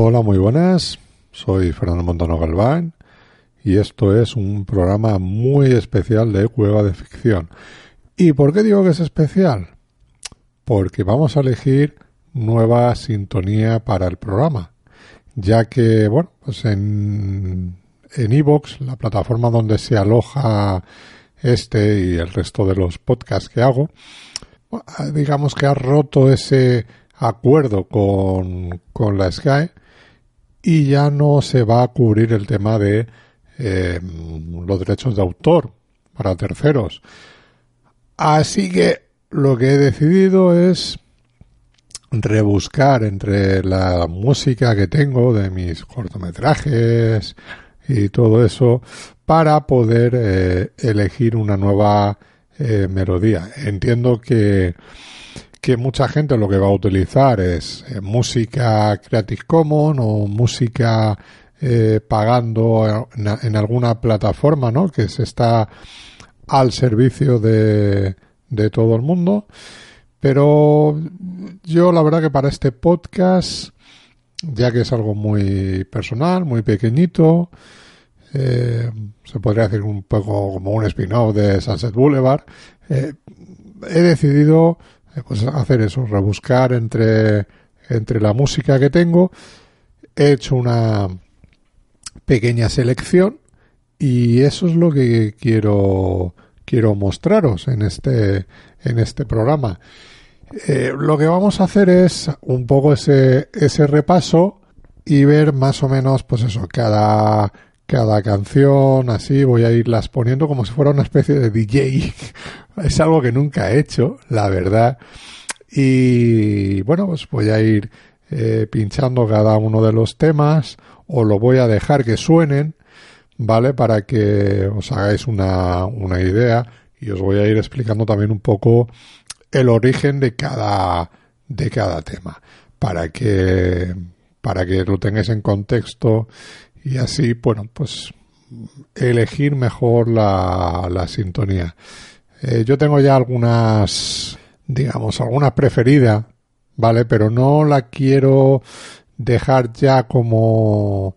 Hola, muy buenas. Soy Fernando Montano Galván y esto es un programa muy especial de Cueva de Ficción. ¿Y por qué digo que es especial? Porque vamos a elegir nueva sintonía para el programa, ya que, bueno, pues en en Evox, la plataforma donde se aloja este y el resto de los podcasts que hago, digamos que ha roto ese acuerdo con, con la Sky y ya no se va a cubrir el tema de eh, los derechos de autor para terceros. Así que lo que he decidido es rebuscar entre la música que tengo de mis cortometrajes y todo eso para poder eh, elegir una nueva eh, melodía. Entiendo que, que mucha gente lo que va a utilizar es eh, música Creative Commons o música pagando en, alguna plataforma, ¿no? Que se está al servicio de, de todo el mundo. Pero yo la verdad que para este podcast, ya que es algo muy personal, muy pequeñito, eh, se podría decir un poco como un spin-off de Sunset Boulevard, eh, he decidido eh, pues hacer eso, rebuscar entre, entre la música que tengo, he hecho una pequeña selección y eso es lo que quiero quiero mostraros en este en este programa. lo que vamos a hacer es un poco ese, ese repaso y ver más o menos, pues eso, cada, cada canción, así voy a irlas poniendo como si fuera una especie de DJ. es algo que nunca he hecho, la verdad. Y bueno, pues voy a ir eh, pinchando cada uno de los temas o lo voy a dejar que suenen, ¿vale? Para que os hagáis una, una idea y os voy a ir explicando también un poco el origen de cada, de cada tema para que, para que lo tengáis en contexto y así, bueno, pues elegir mejor la, la sintonía. Eh, yo tengo ya algunas, digamos, alguna preferida, ¿vale? Pero no la quiero dejar ya como,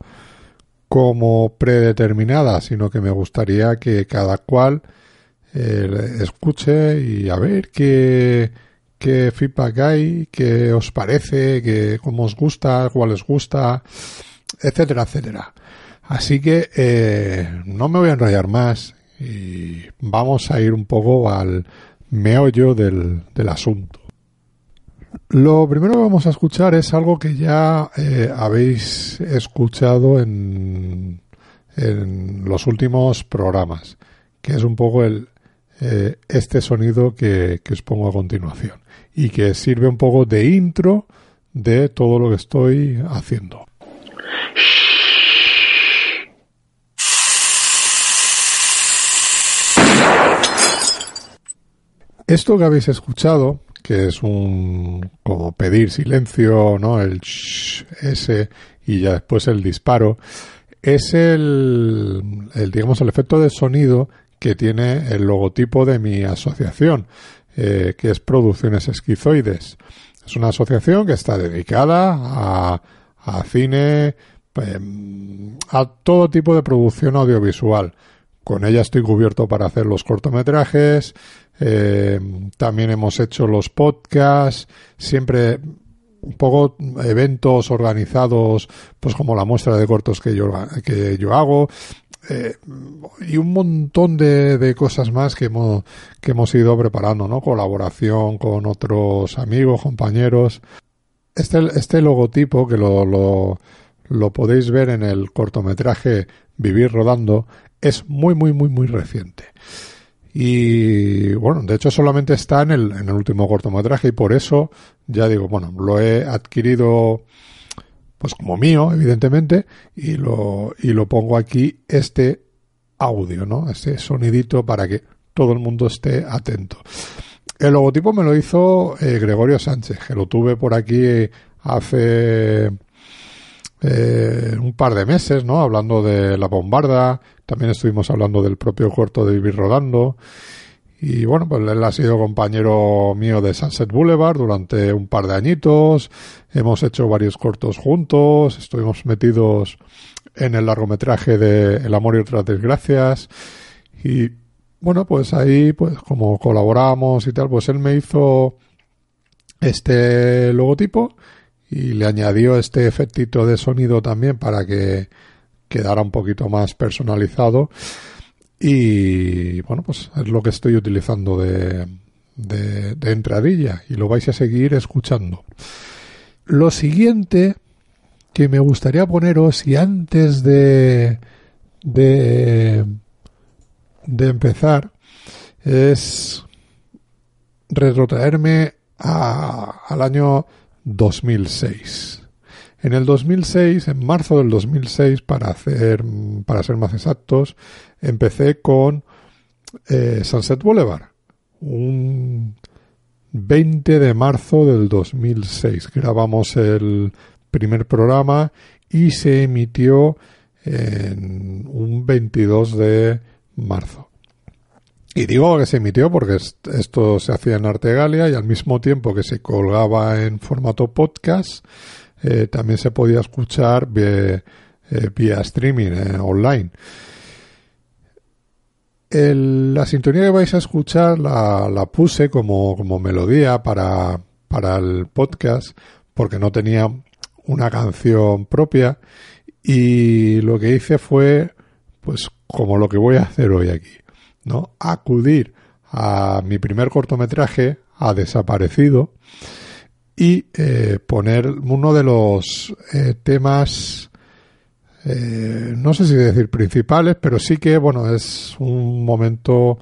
como predeterminada, sino que me gustaría que cada cual eh, escuche y a ver qué, qué feedback hay, qué os parece, qué, cómo os gusta, cuál os gusta etcétera, etcétera. Así que eh, no me voy a enrollar más y vamos a ir un poco al meollo del, del asunto. Lo primero que vamos a escuchar es algo que ya eh, habéis escuchado en, en, los últimos programas, que es un poco el, eh, este sonido que, que os pongo a continuación y que sirve un poco de intro de todo lo que estoy haciendo. Esto que habéis escuchado, que es un como pedir silencio, ¿no? El shh, ese y ya después el disparo, es el, el digamos el efecto de sonido que tiene el logotipo de mi asociación, eh, que es Producciones Esquizoides. Es una asociación que está dedicada a, a cine, em, a todo tipo de producción audiovisual. Con ella estoy cubierto para hacer los cortometrajes, eh, también hemos hecho los podcasts, siempre un poco eventos organizados, pues como la muestra de cortos que yo, que yo hago, eh, y un montón de, de, cosas más que hemos, que hemos ido preparando, ¿no? Colaboración con otros amigos, compañeros. Este, este logotipo que lo, lo, lo podéis ver en el cortometraje Vivir Rodando es muy, muy, muy, muy reciente. Y bueno, de hecho solamente está en el, en el último cortometraje y por eso ya digo, bueno, lo he adquirido pues como mío, evidentemente, y lo, y lo pongo aquí este audio, ¿no? Este sonidito para que todo el mundo esté atento. El logotipo me lo hizo eh, Gregorio Sánchez, que lo tuve por aquí hace eh, un par de meses, ¿no? Hablando de la bombarda, también estuvimos hablando del propio corto de Vivir Rodando. Y bueno, pues él ha sido compañero mío de Sunset Boulevard durante un par de añitos. Hemos hecho varios cortos juntos. Estuvimos metidos en el largometraje de El amor y otras desgracias. Y bueno, pues ahí, pues como colaboramos y tal, pues él me hizo este logotipo y le añadió este efectito de sonido también para que quedara un poquito más personalizado. Y bueno, pues es lo que estoy utilizando de, de, entradilla y lo vais a seguir escuchando. Lo siguiente que me gustaría poneros y antes de, de, de empezar es retrotraerme a, al año 2006. En el 2006, en marzo del 2006, para hacer, para ser más exactos, empecé con eh, Sunset Boulevard, un 20 de marzo del 2006. Grabamos el primer programa y se emitió en un 22 de marzo. Y digo que se emitió porque esto se hacía en Artegalia y al mismo tiempo que se colgaba en formato podcast, eh, también se podía escuchar vía, eh, streaming eh, online. la sintonía que vais a escuchar la, puse como, como melodía para, para el podcast porque no tenía una canción propia y lo que hice fue pues como lo que voy a hacer hoy aquí, ¿no? Acudir a mi primer cortometraje, ha desaparecido, y eh, poner uno de los eh, temas, eh, no sé si decir principales, pero sí que, bueno, es un momento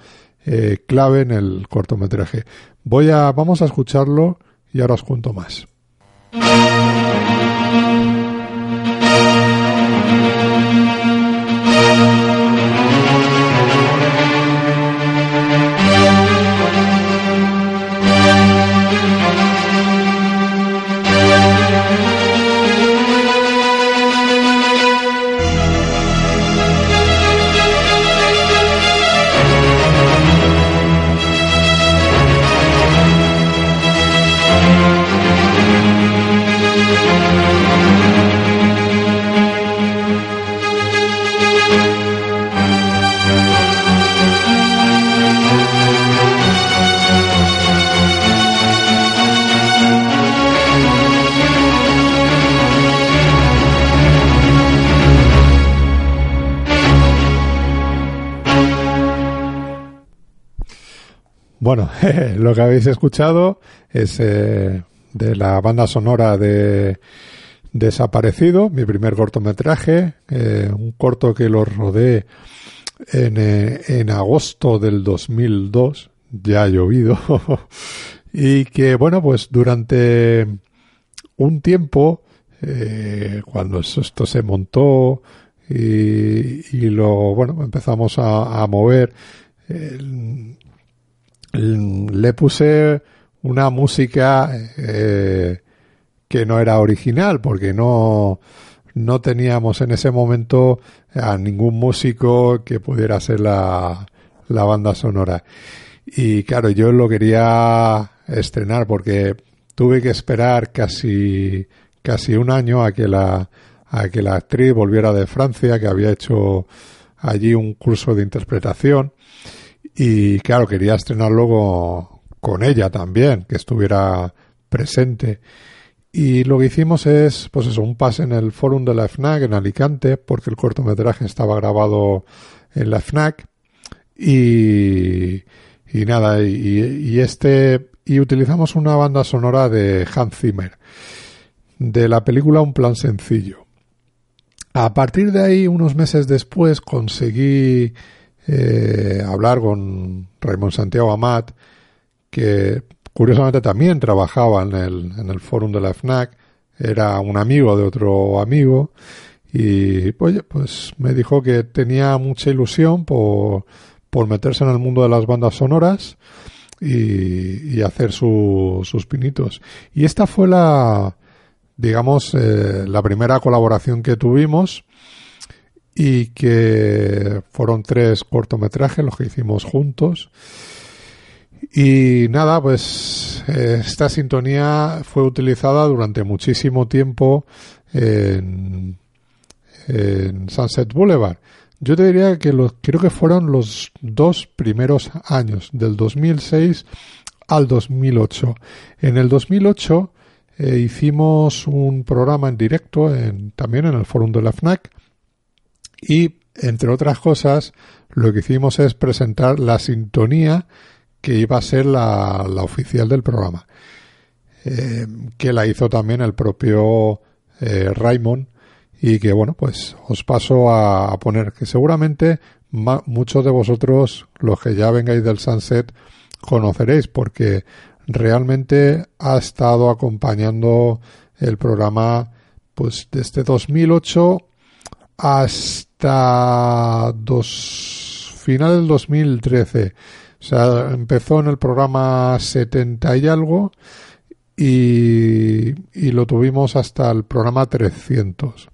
clave en el cortometraje. Voy a, vamos a escucharlo y ahora os cuento más. Bueno, lo que habéis escuchado es eh, de la banda sonora de Desaparecido, mi primer cortometraje, eh, un corto que lo rodé en, eh, en agosto del 2002, ya ha llovido, y que bueno, pues durante un tiempo, cuando esto se montó y, y, lo, bueno, empezamos a, a mover, le puse una música eh, que no era original porque no no teníamos en ese momento a ningún músico que pudiera ser la, la banda sonora. Y claro yo lo quería estrenar porque tuve que esperar casi casi un año a que la a que la actriz volviera de Francia que había hecho allí un curso de interpretación y claro, quería estrenarlo con, ella también, que estuviera presente. Y lo que hicimos es, pues eso, un pase en el forum de la FNAC en Alicante, porque el cortometraje estaba grabado en la FNAC. Y, y nada, y, y, este, y utilizamos una banda sonora de Hans Zimmer, de la película Un plan sencillo. A partir de ahí, unos meses después, conseguí eh, hablar con Raymond Santiago Amat, que curiosamente también trabajaba en el, en el fórum de la FNAC, era un amigo de otro amigo, y pues, pues me dijo que tenía mucha ilusión por, por meterse en el mundo de las bandas sonoras y, hacer su, sus pinitos. Y esta fue la, digamos, eh, la primera colaboración que tuvimos y que fueron tres cortometrajes los que hicimos juntos. Y nada, pues esta sintonía fue utilizada durante muchísimo tiempo en, en Sunset Boulevard. Yo te diría que los, creo que fueron los dos primeros años, del 2006 al 2008. En el 2008 eh, hicimos un programa en directo en, también en el forum de la FNAC y, entre otras cosas, lo que hicimos es presentar la sintonía que iba a ser la, oficial del programa, eh, que la hizo también el propio eh, Raymond y que bueno pues os paso a, poner que seguramente muchos de vosotros los que ya vengáis del Sunset conoceréis porque realmente ha estado acompañando el programa pues desde 2008 hasta final del 2013 o sea empezó en el programa 70 y algo y, lo tuvimos hasta el programa 300.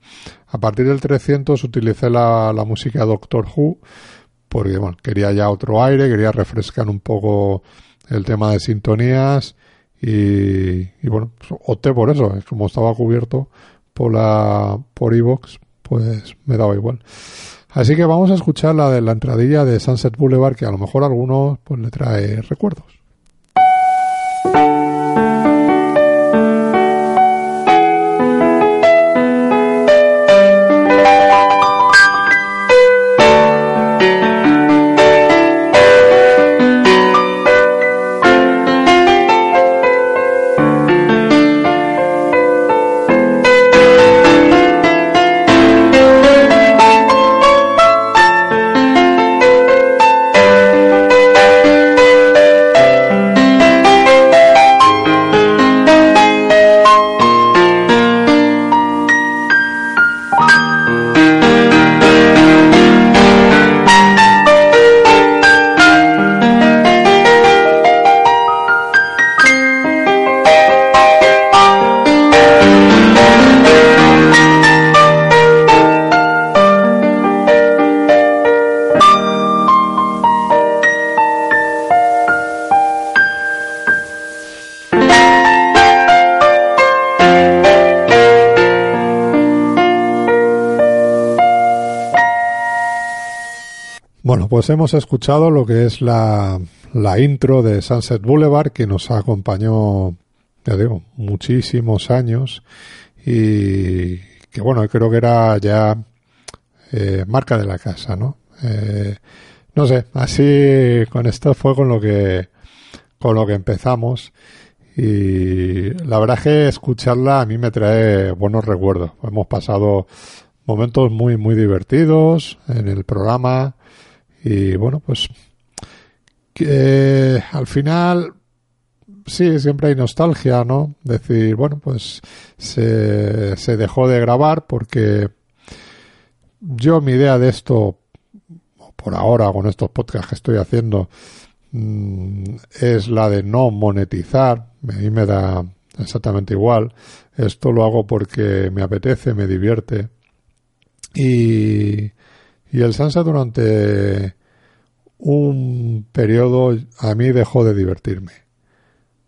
A partir del 300 utilicé la, la música Doctor Who porque bueno, quería ya otro aire, quería refrescar un poco el tema de sintonías y, y bueno, pues, opté por eso, como estaba cubierto por la por Evox, pues me daba igual. Así que vamos a escuchar la de la entradilla de Sunset Boulevard que a lo mejor a algunos pues le trae recuerdos. Pues hemos escuchado lo que es la, la intro de Sunset Boulevard que nos acompañó, ya digo, muchísimos años y que bueno, creo que era ya eh, marca de la casa, ¿no? Eh, no sé, así con esto fue con lo que con lo que empezamos y la verdad es que escucharla a mí me trae buenos recuerdos. Hemos pasado momentos muy muy divertidos en el programa y bueno, pues que al final sí, siempre hay nostalgia, ¿no? Decir, bueno, pues se, se dejó de grabar porque yo mi idea de esto, por ahora con estos podcasts que estoy haciendo, mm, es la de no monetizar. A mí me da exactamente igual. Esto lo hago porque me apetece, me divierte. Y, y el Sansa durante un periodo a mí dejó de divertirme.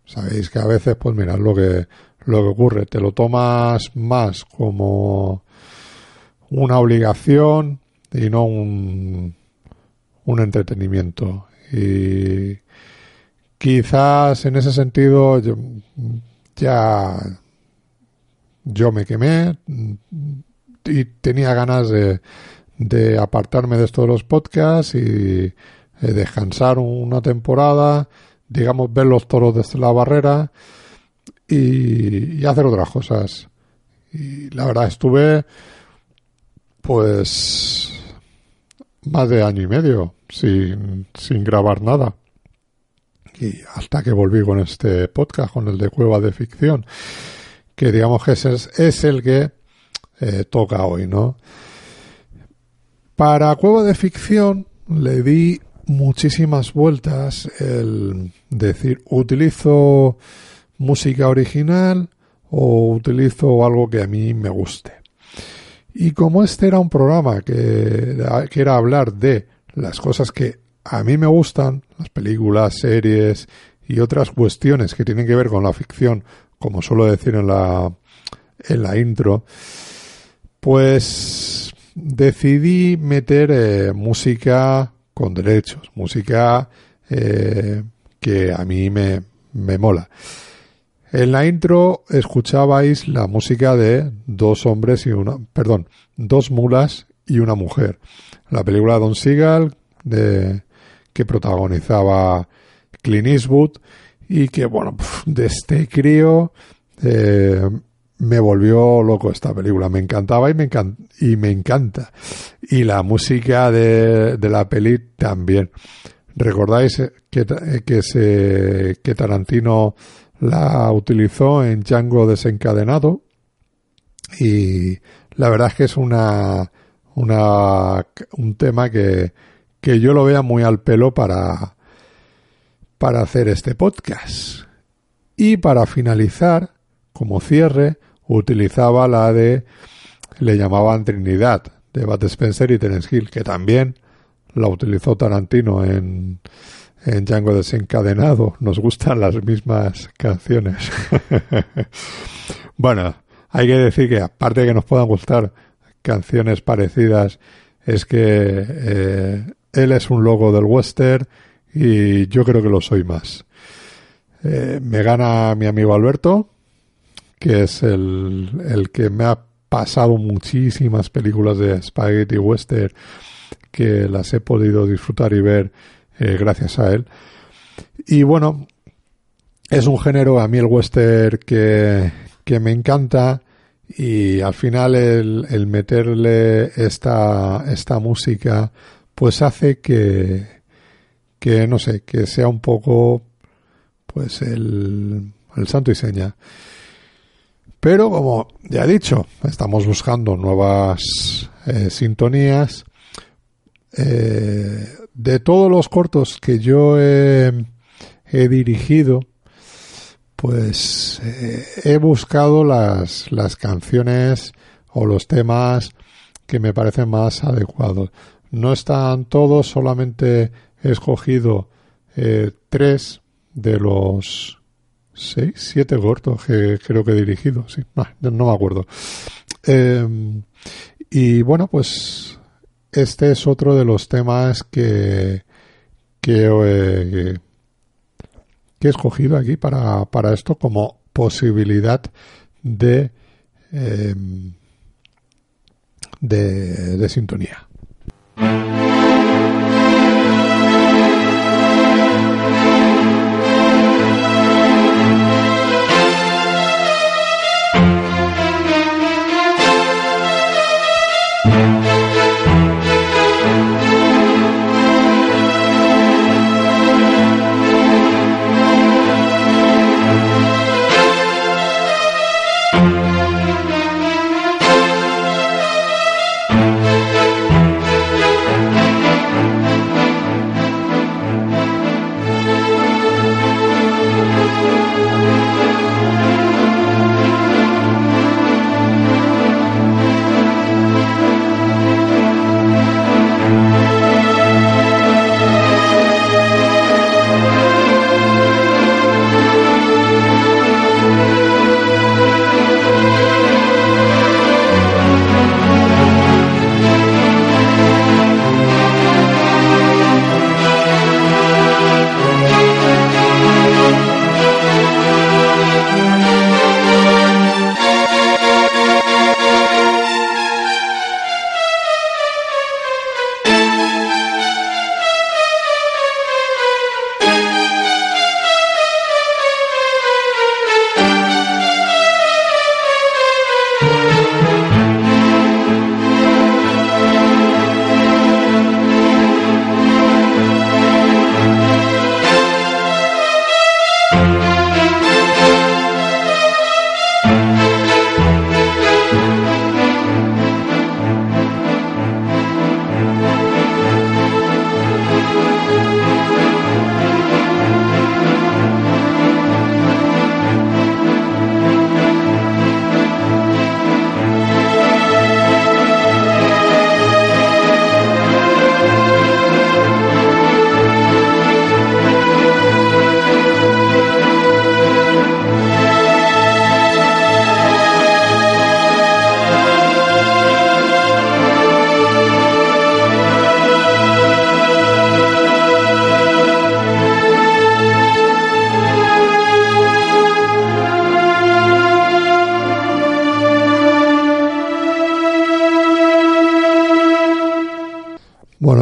Sabéis que a veces, pues mira, lo que, lo que ocurre, te lo tomas más como una obligación y no un, un entretenimiento. Y quizás en ese sentido ya yo me quemé y tenía ganas de, de apartarme de esto de los podcasts y eh, descansar una temporada, digamos, ver los toros desde la barrera y, hacer otras cosas. Y la verdad estuve pues más de año y medio sin, sin grabar nada. Y hasta que volví con este podcast, con el de Cueva de Ficción, que digamos que ese es, el que eh, toca hoy, ¿no? Para Cueva de Ficción le di muchísimas vueltas el decir utilizo música original o utilizo algo que a mí me guste. Y como este era un programa que, que era hablar de las cosas que a mí me gustan las películas, series y otras cuestiones que tienen que ver con la ficción, como suelo decir en la, en la intro, pues decidí meter eh, música con derechos, música eh, que a mí me, me mola. En la intro escuchabais la música de dos hombres y una, perdón, dos mulas y una mujer. La película Don Seagal de, que protagonizaba Clint Eastwood y que, bueno, de este crío eh, me volvió loco esta película. Me encantaba y me, y me encanta. Y la música de, de la peli también. ¿Recordáis que, que, se, que Tarantino la utilizó en Django desencadenado? Y la verdad es que es una, una, un tema que, que yo lo vea muy al pelo para, para hacer este podcast. Y para finalizar, como cierre, utilizaba la de, le llamaban Trinidad, de Bat Spencer y Terence que también la utilizó Tarantino en, en Django desencadenado. Nos gustan las mismas canciones. bueno, hay que decir que aparte de que nos puedan gustar canciones parecidas, es que eh, él es un logo del western y yo creo que lo soy más. Eh, me gana mi amigo Alberto, que es el, el que me ha pasado muchísimas películas de Spaghetti Western que las he podido disfrutar y ver eh, gracias a él. Y bueno, es un género a mí el western que, que me encanta y al final el, el meterle esta, esta música pues hace que, que no sé, que sea un poco pues el, el santo y seña. Pero como ya he dicho, estamos buscando nuevas eh, sintonías. Eh, de todos los cortos que yo he, dirigido, pues eh, he buscado las, las canciones o los temas que me parecen más adecuados. No están todos, solamente he escogido tres de los seis, siete cortos que creo que he dirigido, sí, no, me acuerdo. Em, y bueno, pues este es otro de los temas que, que, he escogido aquí para, para esto como posibilidad de, em, de, de sintonía.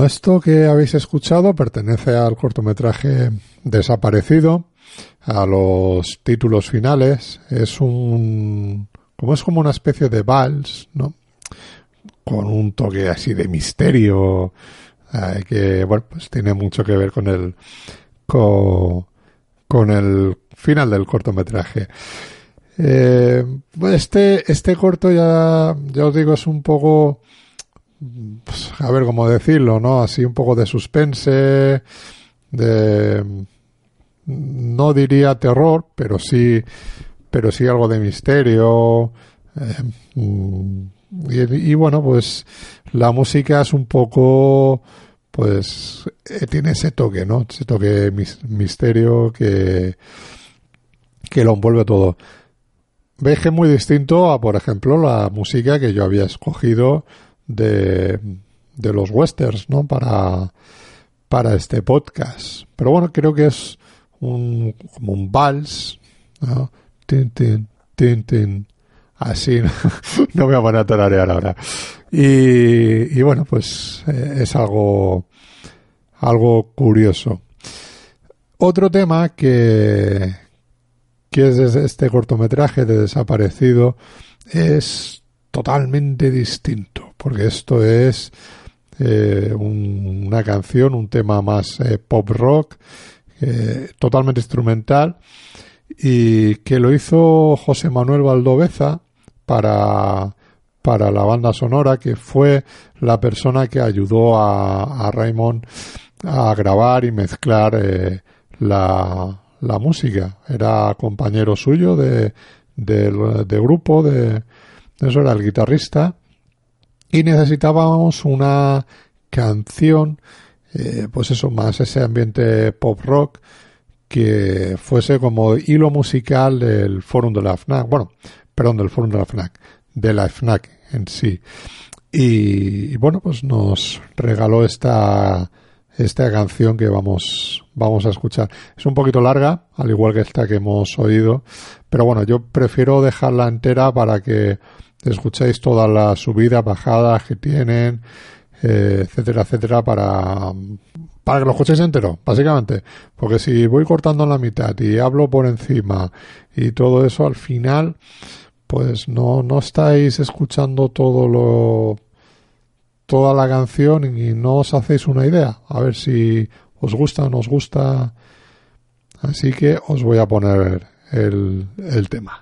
Esto que habéis escuchado pertenece al cortometraje Desaparecido, a los títulos finales. Es un, como es como una especie de vals, ¿no? Con un toque así de misterio, eh, que, bueno, pues tiene mucho que ver con el, con, con el final del cortometraje. Eh, este, este corto ya, ya os digo, es un poco, pues, a ver cómo decirlo, ¿no? Así un poco de suspense, de, no diría terror, pero sí, pero sí algo de misterio. Eh, y, bueno, pues la música es un poco, pues eh, tiene ese toque, ¿no? Ese toque misterio que, que lo envuelve todo. Es muy distinto a, por ejemplo, la música que yo había escogido de, de los westerns, ¿no? Para, para este podcast. Pero bueno, creo que es un, como un vals, ¿no? Tin, tin, tin, tin. Así, no, me voy a poner a tararear ahora. Y, y bueno, pues eh, es algo, algo curioso. Otro tema que, que es este cortometraje de Desaparecido es totalmente distinto, porque esto es eh, una canción, un tema más eh, pop rock, eh, totalmente instrumental, y que lo hizo José Manuel Valdoveza para, para la banda sonora, que fue la persona que ayudó a, a Raymond a grabar y mezclar la, la música. Era compañero suyo de, de grupo, de, eso era el guitarrista, y necesitábamos una canción, eh, pues eso, más ese ambiente pop rock que fuese como hilo musical del Forum de la FNAC, bueno, perdón, del Forum de la FNAC, de la FNAC en sí. y bueno, pues nos regaló esta esta canción que vamos, vamos a escuchar. Es un poquito larga, al igual que esta que hemos oído, pero bueno, yo prefiero dejarla entera para que escuchéis toda la subida, bajadas que tienen, eh, etcétera, etcétera, para, para que lo escuchéis entero, básicamente. Porque si voy cortando la mitad y hablo por encima y todo eso, al final, pues no, no estáis escuchando todo lo toda la canción y no os hacéis una idea. A ver si os gusta o no os gusta. Así que os voy a poner el, el tema.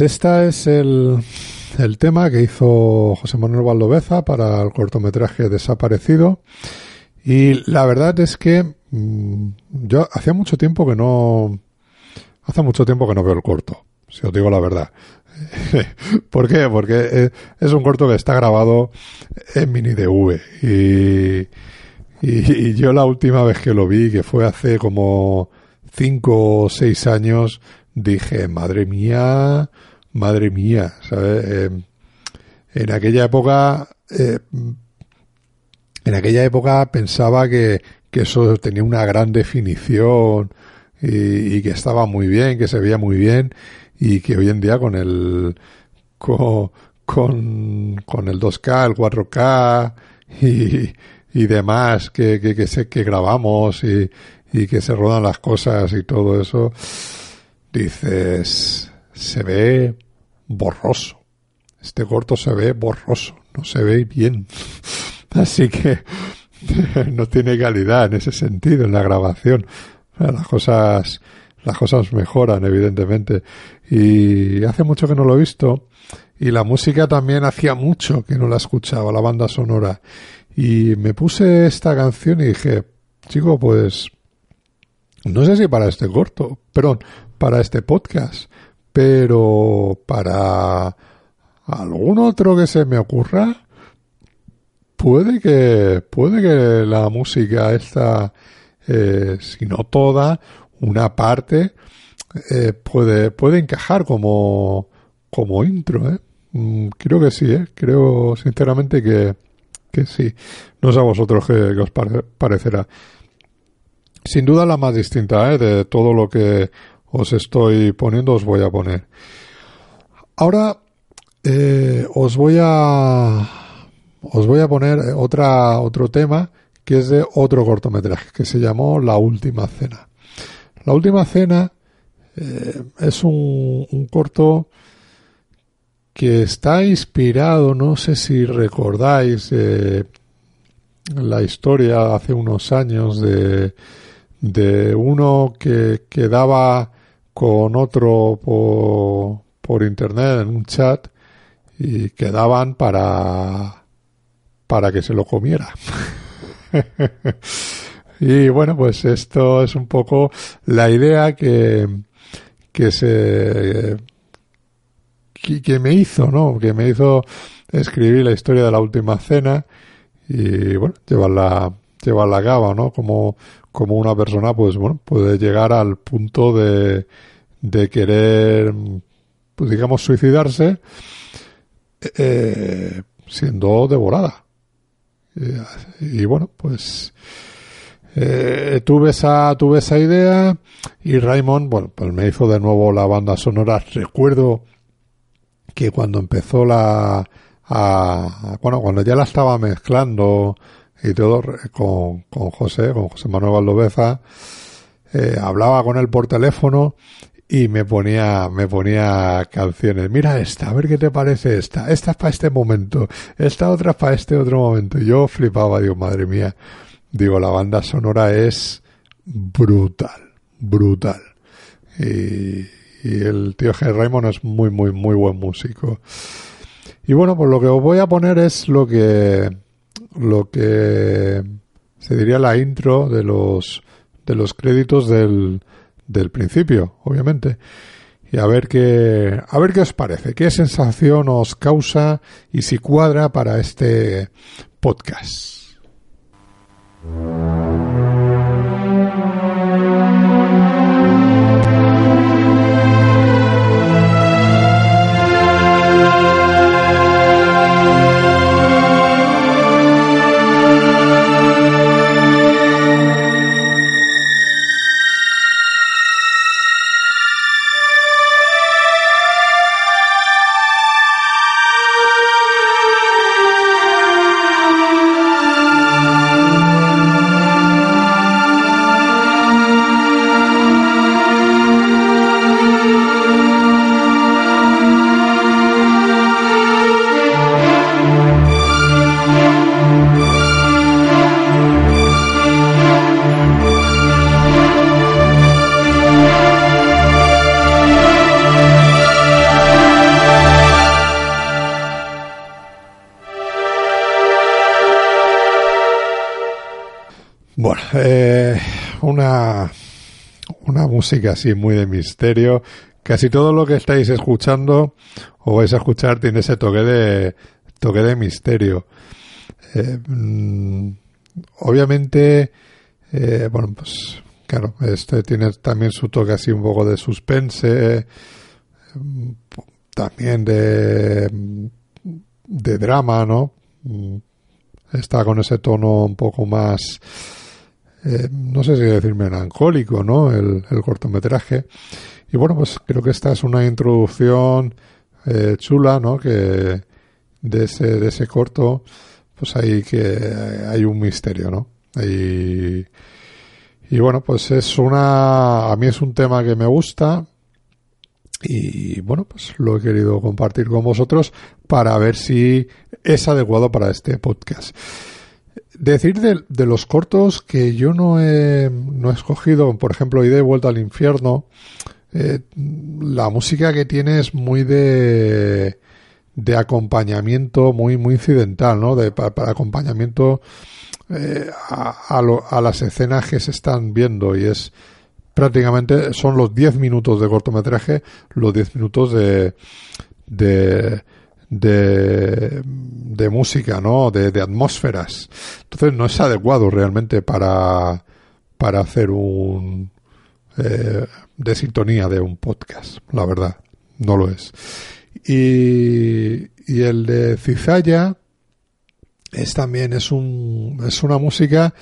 Este es el, el tema que hizo José Manuel Valdoveza para el cortometraje Desaparecido. Y la verdad es que mm, yo hacía mucho tiempo que no, hace mucho tiempo que no veo el corto, si os digo la verdad. ¿Por qué? Porque eh, es un corto que está grabado en mini DV y, y, yo la última vez que lo vi, que fue hace como cinco o seis años, dije, madre mía, madre mía, ¿sabes? Eh, en aquella época, eh, en aquella época pensaba que, que eso tenía una gran definición y, que estaba muy bien, que se veía muy bien y que hoy en día con el con, con, el 2K, el 4K y, y demás que, que, que, se, que grabamos y, y que se rodan las cosas y todo eso, dices, se ve borroso. Este corto se ve borroso, no se ve bien. Así que no tiene calidad en ese sentido en la grabación. Las cosas, las cosas mejoran, evidentemente. Y hace mucho que no lo he visto. Y la música también hacía mucho que no la escuchaba, la banda sonora. Y me puse esta canción y dije, chico, pues, no sé si para este corto, perdón, para este podcast, pero para algún otro que se me ocurra, puede que, puede que la música esta, eh, si no toda, una parte, eh, puede, puede encajar como, como intro, ¿eh? Mm, creo que sí, ¿eh? Creo sinceramente que, que sí. No sé a vosotros qué, os parecerá. Sin duda la más distinta. De todo lo que os estoy poniendo, os voy a poner. Ahora eh, os voy a os voy a poner otra otro tema que es de otro cortometraje que se llamó La Última Cena. La Última Cena eh, es un, un, corto que está inspirado, no sé si recordáis eh, la historia hace unos años de, de uno que quedaba con otro por, por internet en un chat y quedaban para para que se lo comiera. y bueno, pues esto es un poco la idea que, que se que, me hizo, ¿no? Que me hizo escribir la historia de la última cena y bueno, llevarla llevarla a cabo, ¿no? Como como una persona pues bueno, puede llegar al punto de de querer, pues digamos, suicidarse eh, siendo devorada. Y, bueno, pues eh, tuve esa tuve esa idea y Raymond, bueno, pues me hizo de nuevo la banda sonora. Recuerdo que cuando empezó la a, bueno, cuando ya la estaba mezclando y todo con, con José, con José Manuel Valdoveza, eh, hablaba con él por teléfono y me ponía, me ponía canciones. Mira esta, a ver qué te parece esta. Esta es para este momento. Esta otra es para este otro momento. Yo flipaba, digo, madre mía. Digo, la banda sonora es brutal, brutal. Y, y el tío G. Raymond es muy, muy, muy buen músico. Y bueno, pues lo que os voy a poner es lo que, lo que se diría la intro de los, de los créditos del, del principio, obviamente. Y a ver qué, a ver qué os parece, qué sensación os causa y si cuadra para este podcast. Música así muy de misterio. Casi todo lo que estáis escuchando o vais a escuchar tiene ese toque de toque de misterio. Eh, mm, obviamente, eh, bueno, pues claro, este tiene también su toque así un poco de suspense, también de, de drama, ¿no? Mm, está con ese tono un poco más, eh, no sé si decir melancólico, ¿no? El, cortometraje. Y bueno, pues creo que esta es una introducción eh, chula, ¿no? Que de ese, de ese corto, pues hay que hay un misterio, ¿no? Y, y bueno, pues es una, a mí es un tema que me gusta, y bueno, pues lo he querido compartir con vosotros para ver si es adecuado para este podcast. Decir de, los cortos que yo no he, no he escogido, por ejemplo, Ida y Vuelta al Infierno, eh, la música que tiene es muy de, de acompañamiento, muy, muy incidental, ¿no? De, para, acompañamiento eh, a, a las escenas que se están viendo y es prácticamente son los 10 minutos de cortometraje, los 10 minutos de, de, de, música, ¿no? De, de, atmósferas. Entonces no es adecuado realmente para, para hacer un, eh, de sintonía de un podcast, la verdad. No lo es. Y, y el de Cizaya es también, es un, es una música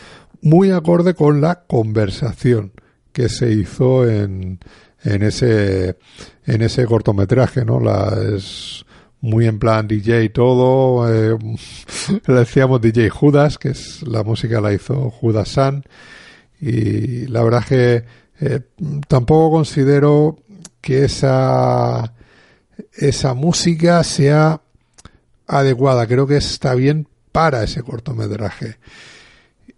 muy acorde con la conversación que se hizo en, en ese en ese cortometraje, ¿no? La muy en plan DJ todo, eh, le decíamos DJ Judas, que es la música la hizo Judas San y la verdad que eh, tampoco considero que esa esa música sea adecuada, creo que está bien para ese cortometraje.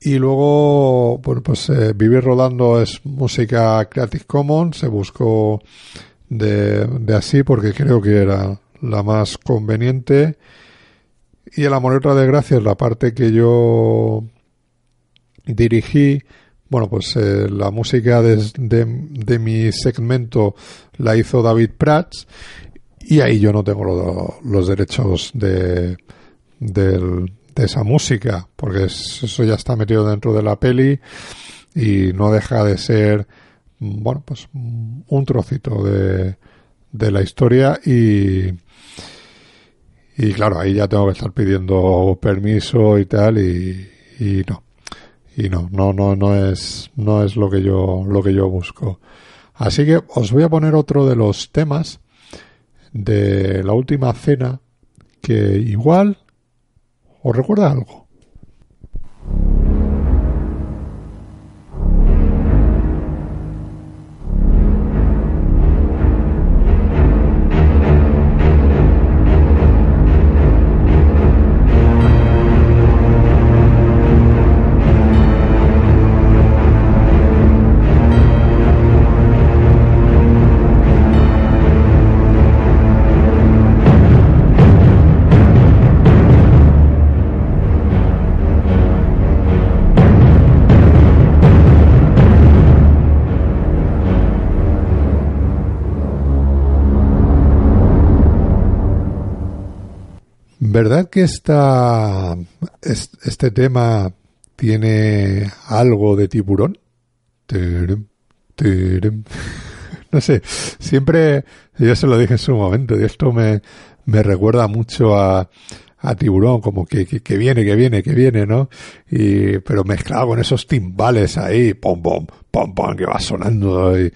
Y luego, bueno, pues eh, Vivir Rodando es música Creative Commons, se buscó de, de, así porque creo que era la más conveniente. Y El Amor y otra desgracia es la parte que yo dirigí. Bueno, pues eh, la música de, de, mi segmento la hizo David Prats y ahí yo no tengo los derechos de, del, de esa música, porque eso ya está metido dentro de la peli y no deja de ser, bueno, pues un trocito de, de la historia y, y claro, ahí ya tengo que estar pidiendo permiso y tal y, y no. Y no, no, no, no es, no es lo que yo, lo que yo busco. Así que os voy a poner otro de los temas de la última cena que igual ¿Os recuerda algo? ¿Verdad que esta, este tema tiene algo de tiburón? No sé, siempre, yo se lo dije en su momento, y esto me, me recuerda mucho a, a tiburón, como que, que, viene, que viene, que viene, ¿no? Y, pero mezclado con esos timbales ahí, pom, pom, pom, pom, que va sonando. Y,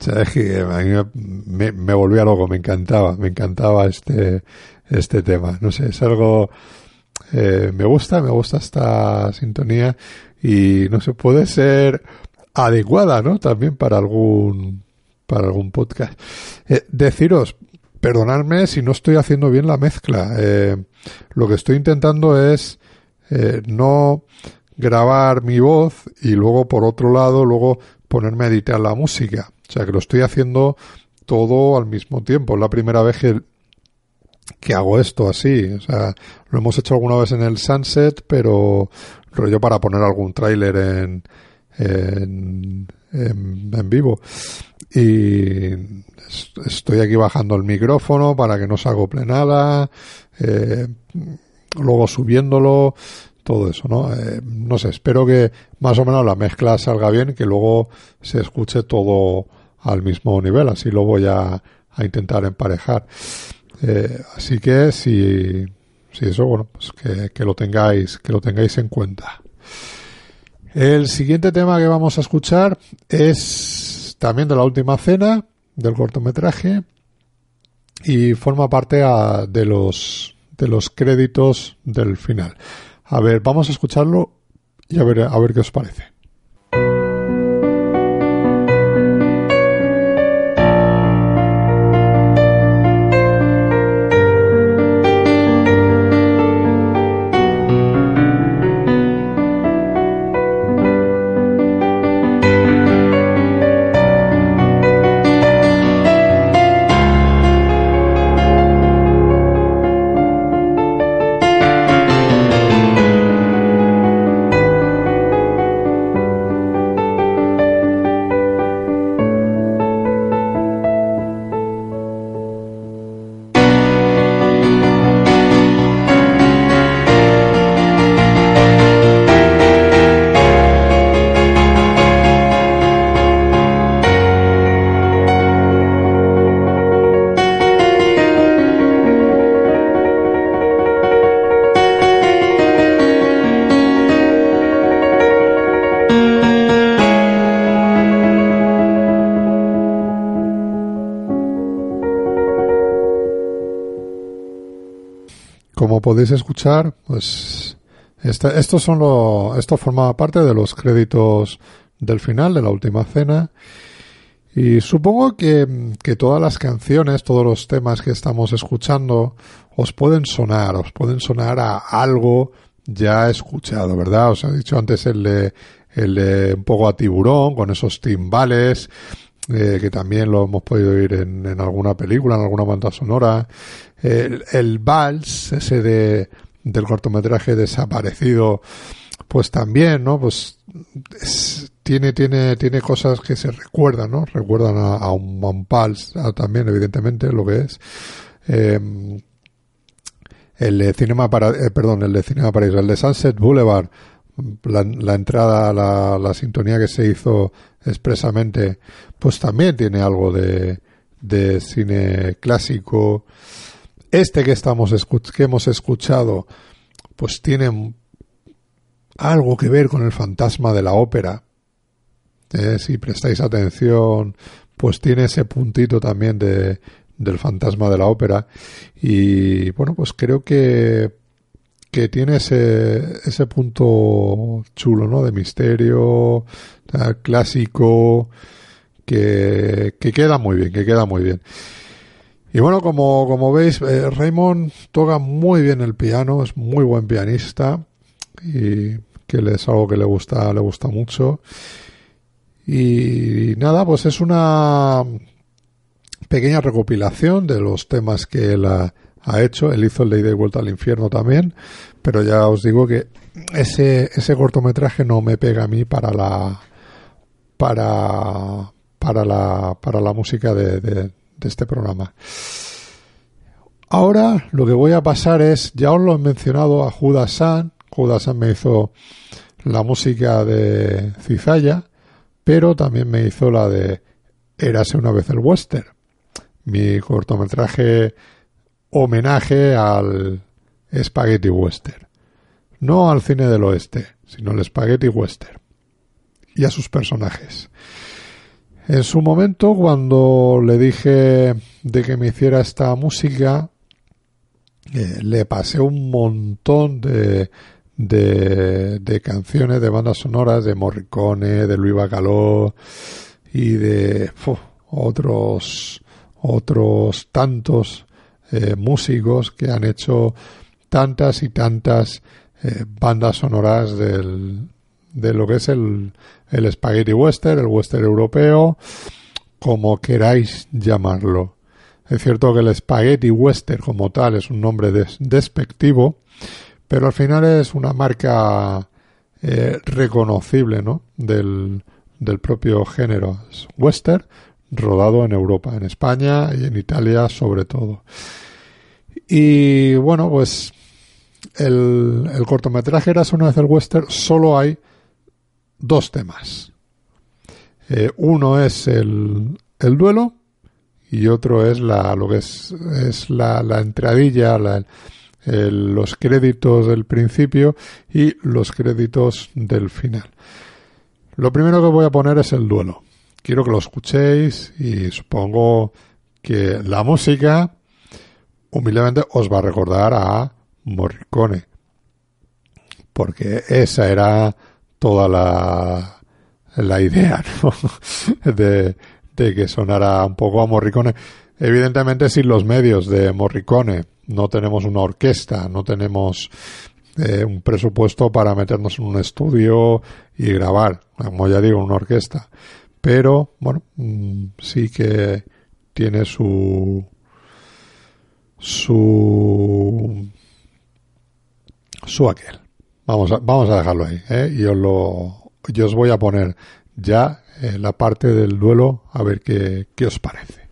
¿Sabes? Que a mí me, me volvía loco, me encantaba, me encantaba este, este tema. No sé, es algo, eh, me gusta, me gusta esta sintonía y no sé, puede ser adecuada, ¿no? También para algún, para algún podcast. Eh, deciros, perdonadme si no estoy haciendo bien la mezcla. Eh, lo que estoy intentando es no grabar mi voz y luego por otro lado luego ponerme a editar la música. O sea que lo estoy haciendo todo al mismo tiempo. La primera vez que que hago esto así. O sea, lo hemos hecho alguna vez en el Sunset, pero rollo para poner algún tráiler en, en, en, vivo. Y estoy aquí bajando el micrófono para que no se acople nada. Eh, luego subiéndolo todo eso, ¿no? Eh, no sé, espero que más o menos la mezcla salga bien, que luego se escuche todo al mismo nivel, así lo voy a, a intentar emparejar. Eh, así que si, si eso, bueno, pues que, que, lo tengáis, que lo tengáis en cuenta. El siguiente tema que vamos a escuchar es también de la última cena del cortometraje y forma parte a, de los de los créditos del final. A ver, vamos a escucharlo y a ver, a ver qué os parece. Podéis escuchar, pues este, estos son lo, esto formaba parte de los créditos del final de la última cena. Y supongo que, que, todas las canciones, todos los temas que estamos escuchando, os pueden sonar, os pueden sonar a algo ya escuchado, ¿verdad? Os he dicho antes el de, el de un poco a tiburón, con esos timbales, eh, que también lo hemos podido oír en, en, alguna película, en alguna banda sonora. El, vals, ese de, del cortometraje desaparecido, pues también, ¿no? Pues tiene, tiene, tiene cosas que se recuerdan, ¿no? Recuerdan a, un, vals también, evidentemente, lo que es. Eh, el de Cinema para, eh, perdón, el de Cinema el de Sunset Boulevard, la, entrada, la, la sintonía que se hizo expresamente, pues también tiene algo de, de cine clásico. Este que estamos que hemos escuchado, pues tiene algo que ver con el fantasma de la ópera. Eh, si prestáis atención, pues tiene ese puntito también de, del fantasma de la ópera. Y bueno, pues creo que que tiene ese, ese punto chulo, ¿no? De misterio, clásico, que, que queda muy bien, que queda muy bien. Y bueno, como, como veis, eh, Raymond toca muy bien el piano, es muy buen pianista y que es algo que le gusta, le gusta mucho. Y nada, pues es una pequeña recopilación de los temas que él ha, ha hecho. Él hizo el de Ida y Vuelta al Infierno también, pero ya os digo que ese, ese cortometraje no me pega a mí para la para para la para la música de, de, este programa. Ahora lo que voy a pasar es, ya os lo he mencionado a Judas San, Judas San me hizo la música de Cizalla, pero también me hizo la de Érase una vez el western. Mi cortometraje homenaje al spaghetti western. No al cine del oeste, sino al spaghetti western. Y a sus personajes. En su momento, cuando le dije de que me hiciera esta música, eh, le pasé un montón de, de, canciones, de bandas sonoras, de Morricone, de Luis Bacaló y de otros, otros tantos eh, músicos que han hecho tantas y tantas eh, bandas sonoras del, de lo que es el, el spaghetti western, el western europeo, como queráis llamarlo. Es cierto que el spaghetti western como tal es un nombre despectivo, pero al final es una marca eh, reconocible ¿no? del, del propio género western rodado en Europa, en España y en Italia sobre todo. Y bueno, pues el, el cortometraje Eras una vez el western solo hay dos temas. Eh, uno es el, el, duelo y otro es la, lo que es, es la, la entradilla, la, los créditos del principio y los créditos del final. Lo primero que voy a poner es el duelo. Quiero que lo escuchéis y supongo que la música humildemente os va a recordar a Morricone. Porque esa era toda la, la idea de, de que sonara un poco a Morricone. Evidentemente sin los medios de Morricone. No tenemos una orquesta, no tenemos eh, un presupuesto para meternos en un estudio y grabar, como ya digo, una orquesta. Pero, bueno, mm, sí que tiene su su su aquel. Vamos a, vamos a dejarlo ahí, ¿eh? Y lo, yo os voy a poner ya en la parte del duelo a ver qué, qué os parece.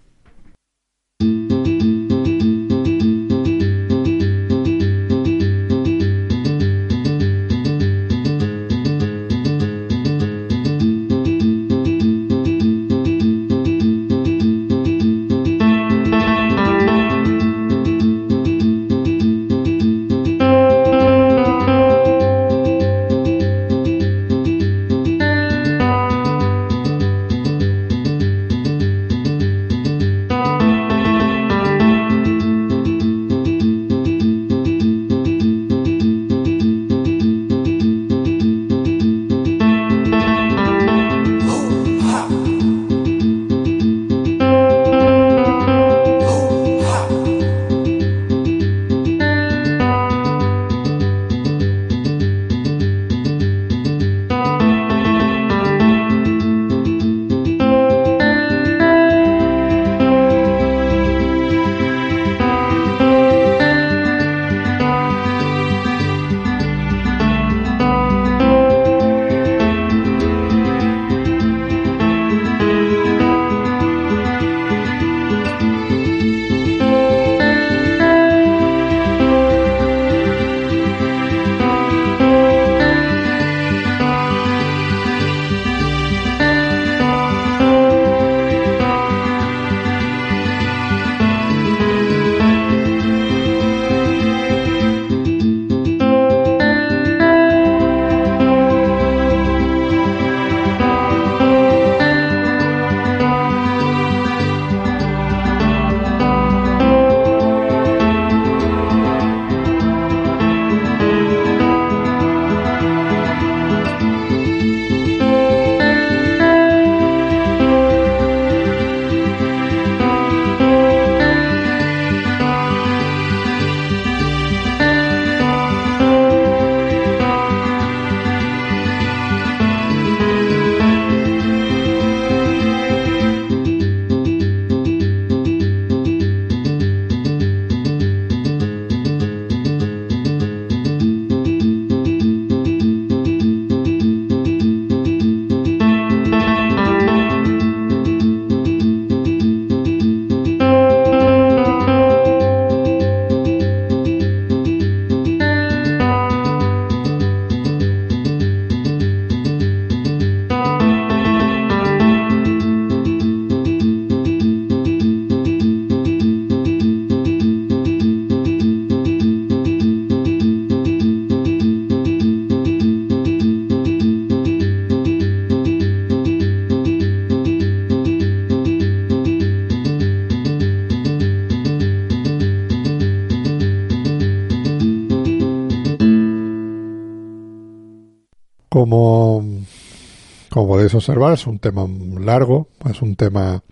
Observar, es un tema largo, es un tema,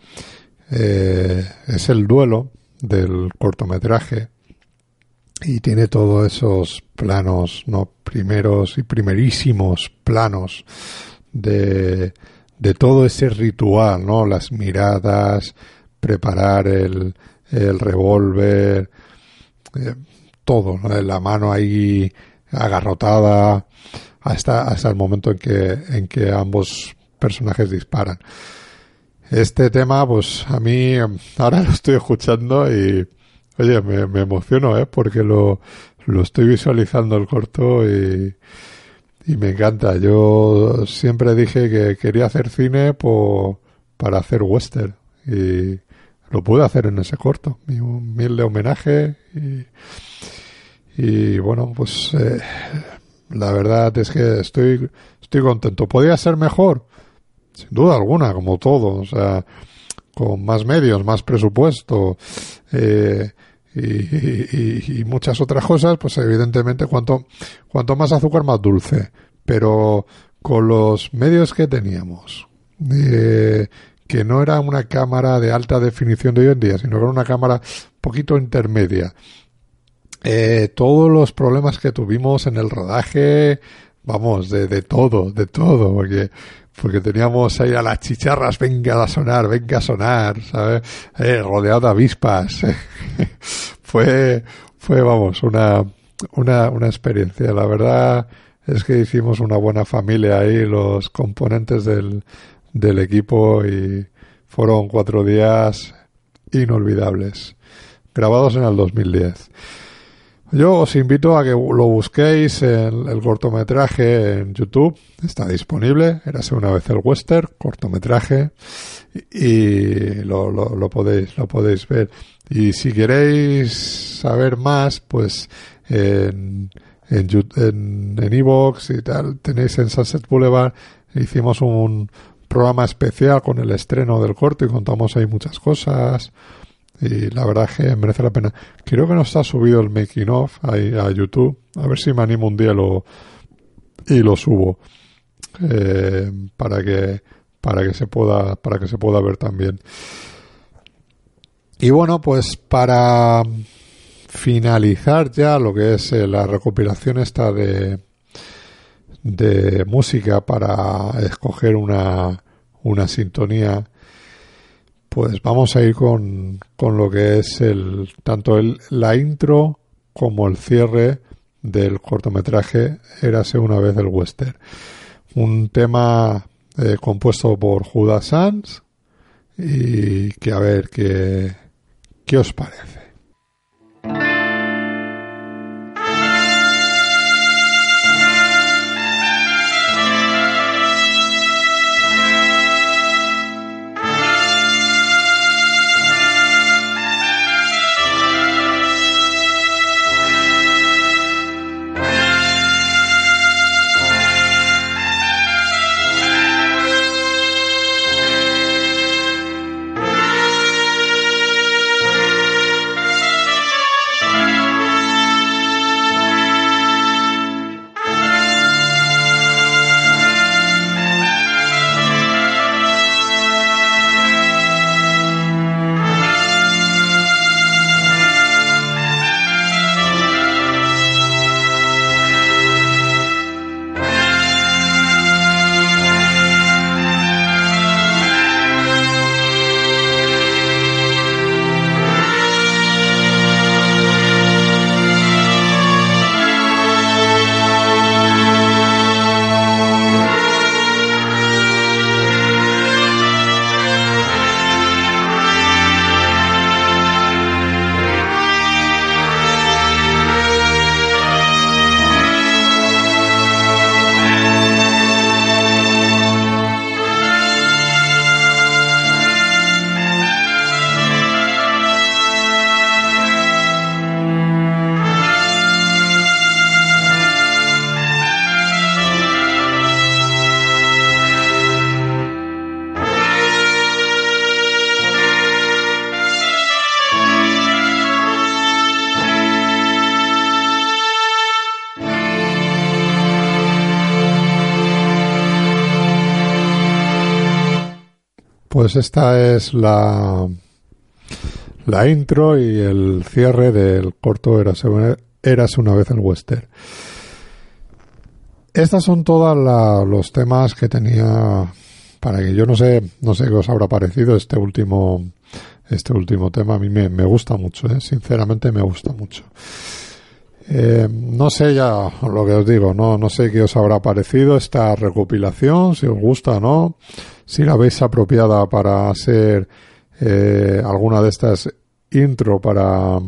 eh, es el duelo del cortometraje y tiene todos esos planos, no primeros y primerísimos planos de, de todo ese ritual, ¿no? Las miradas, preparar el, el revólver, eh, todo, la mano ahí agarrotada hasta, hasta el momento en que, en que ambos personajes disparan. Este tema, pues a mí ahora lo estoy escuchando y, oye, me, emociono, ¿eh? Porque lo, lo estoy visualizando el corto y, y me encanta. Yo siempre dije que quería hacer cine por, para hacer western y lo pude hacer en ese corto. Mi humilde homenaje y, y bueno, pues eh, la verdad es que estoy, estoy contento. ¿Podría ser mejor? Sin duda alguna, como todo. O sea, con más medios, más presupuesto. Eh, y, muchas otras cosas, pues evidentemente cuanto, cuanto más azúcar, más dulce. Pero con los medios que teníamos, eh, que no era una cámara de alta definición de hoy en día, sino que era una cámara poquito intermedia. Eh, todos los problemas que tuvimos en el rodaje, vamos, de, de todo, de todo, porque porque teníamos ahí a las chicharras, venga a sonar, venga a sonar, ¿sabes? Eh, rodeado de avispas. fue, fue, vamos, una, una, una experiencia. La verdad es que hicimos una buena familia ahí, los componentes del, del equipo y fueron cuatro días inolvidables, grabados en el 2010. Yo os invito a que lo busquéis en el cortometraje en YouTube, está disponible, érase una vez el western, cortometraje, y lo, lo, podéis, lo podéis ver. Y si queréis saber más, pues en en en, en Evox y tal, tenéis en Sunset Boulevard, hicimos un programa especial con el estreno del corto y contamos ahí muchas cosas y la verdad es que merece la pena. Creo que no está subido el making of ahí a YouTube. A ver si me animo un día lo, y lo subo eh, para que para que se pueda para que se pueda ver también. Y bueno, pues para finalizar ya lo que es eh, la recopilación esta de de música para escoger una una sintonía pues vamos a ir con, con lo que es el tanto el, la intro como el cierre del cortometraje Érase una vez el western. Un tema eh, compuesto por Judas Sanz y que a ver qué, qué os parece. Pues esta es la, la intro y el cierre del corto Eras una vez el western. Estas son todos los temas que tenía para que yo no sé, no sé qué os habrá parecido este último Este último tema a mí me, me gusta mucho, ¿eh? sinceramente me gusta mucho. Eh, no sé ya lo que os digo, no, no sé qué os habrá parecido esta recopilación, si os gusta o no, si la veis apropiada para ser eh, alguna de estas intro para,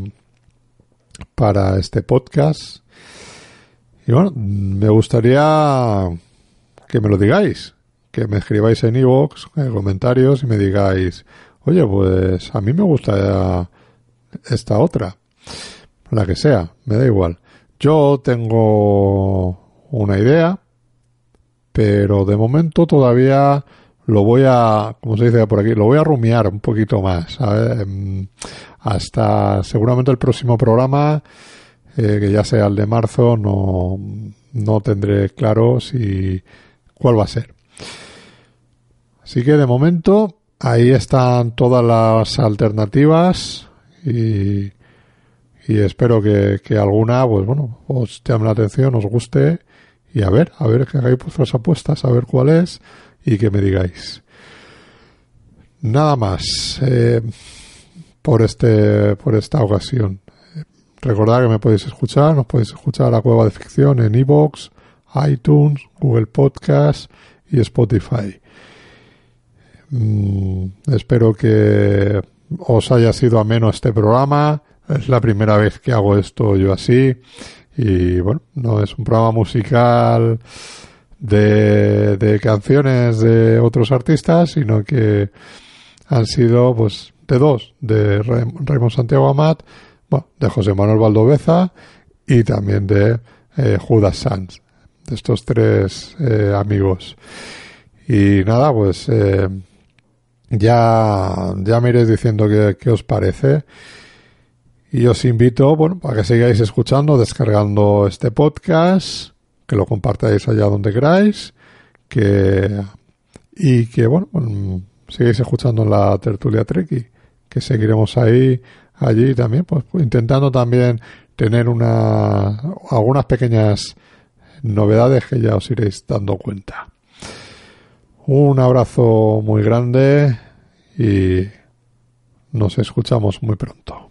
para este podcast. Y bueno, me gustaría que me lo digáis, que me escribáis en iVoox, en comentarios y me digáis, oye, pues a mí me gusta esta otra la que sea, me da igual. Yo tengo una idea, pero de momento todavía lo voy a, como se dice por aquí, lo voy a rumiar un poquito más. Em, hasta seguramente el próximo programa, eh, que ya sea el de marzo, no, no tendré claro si cuál va a ser. Así que de momento ahí están todas las alternativas y y espero que, que, alguna, pues bueno, os llame la atención, os guste y a ver, a ver que hagáis vuestras apuestas, a ver cuál es y que me digáis. Nada más eh, por este por esta ocasión. Recordad que me podéis escuchar, nos podéis escuchar a la Cueva de Ficción en iVoox, iTunes, Google Podcast y Spotify. Mm, espero que os haya sido ameno este programa es la primera vez que hago esto yo así. Y bueno, no es un programa musical de, canciones de otros artistas, sino que han sido pues de dos, de Raymond Santiago Amat, bueno, de José Manuel Valdoveza y también de eh, Judas Sanz, de estos tres eh, amigos. Y nada, pues eh, ya, ya me iréis diciendo qué, qué os parece. Y os invito, bueno, para que sigáis escuchando, descargando este podcast, que lo compartáis allá donde queráis, que, y que, bueno, sigáis escuchando la tertulia Treki, que seguiremos ahí, allí también, pues, pues, intentando también tener una, algunas pequeñas novedades que ya os iréis dando cuenta. Un abrazo muy grande y nos escuchamos muy pronto.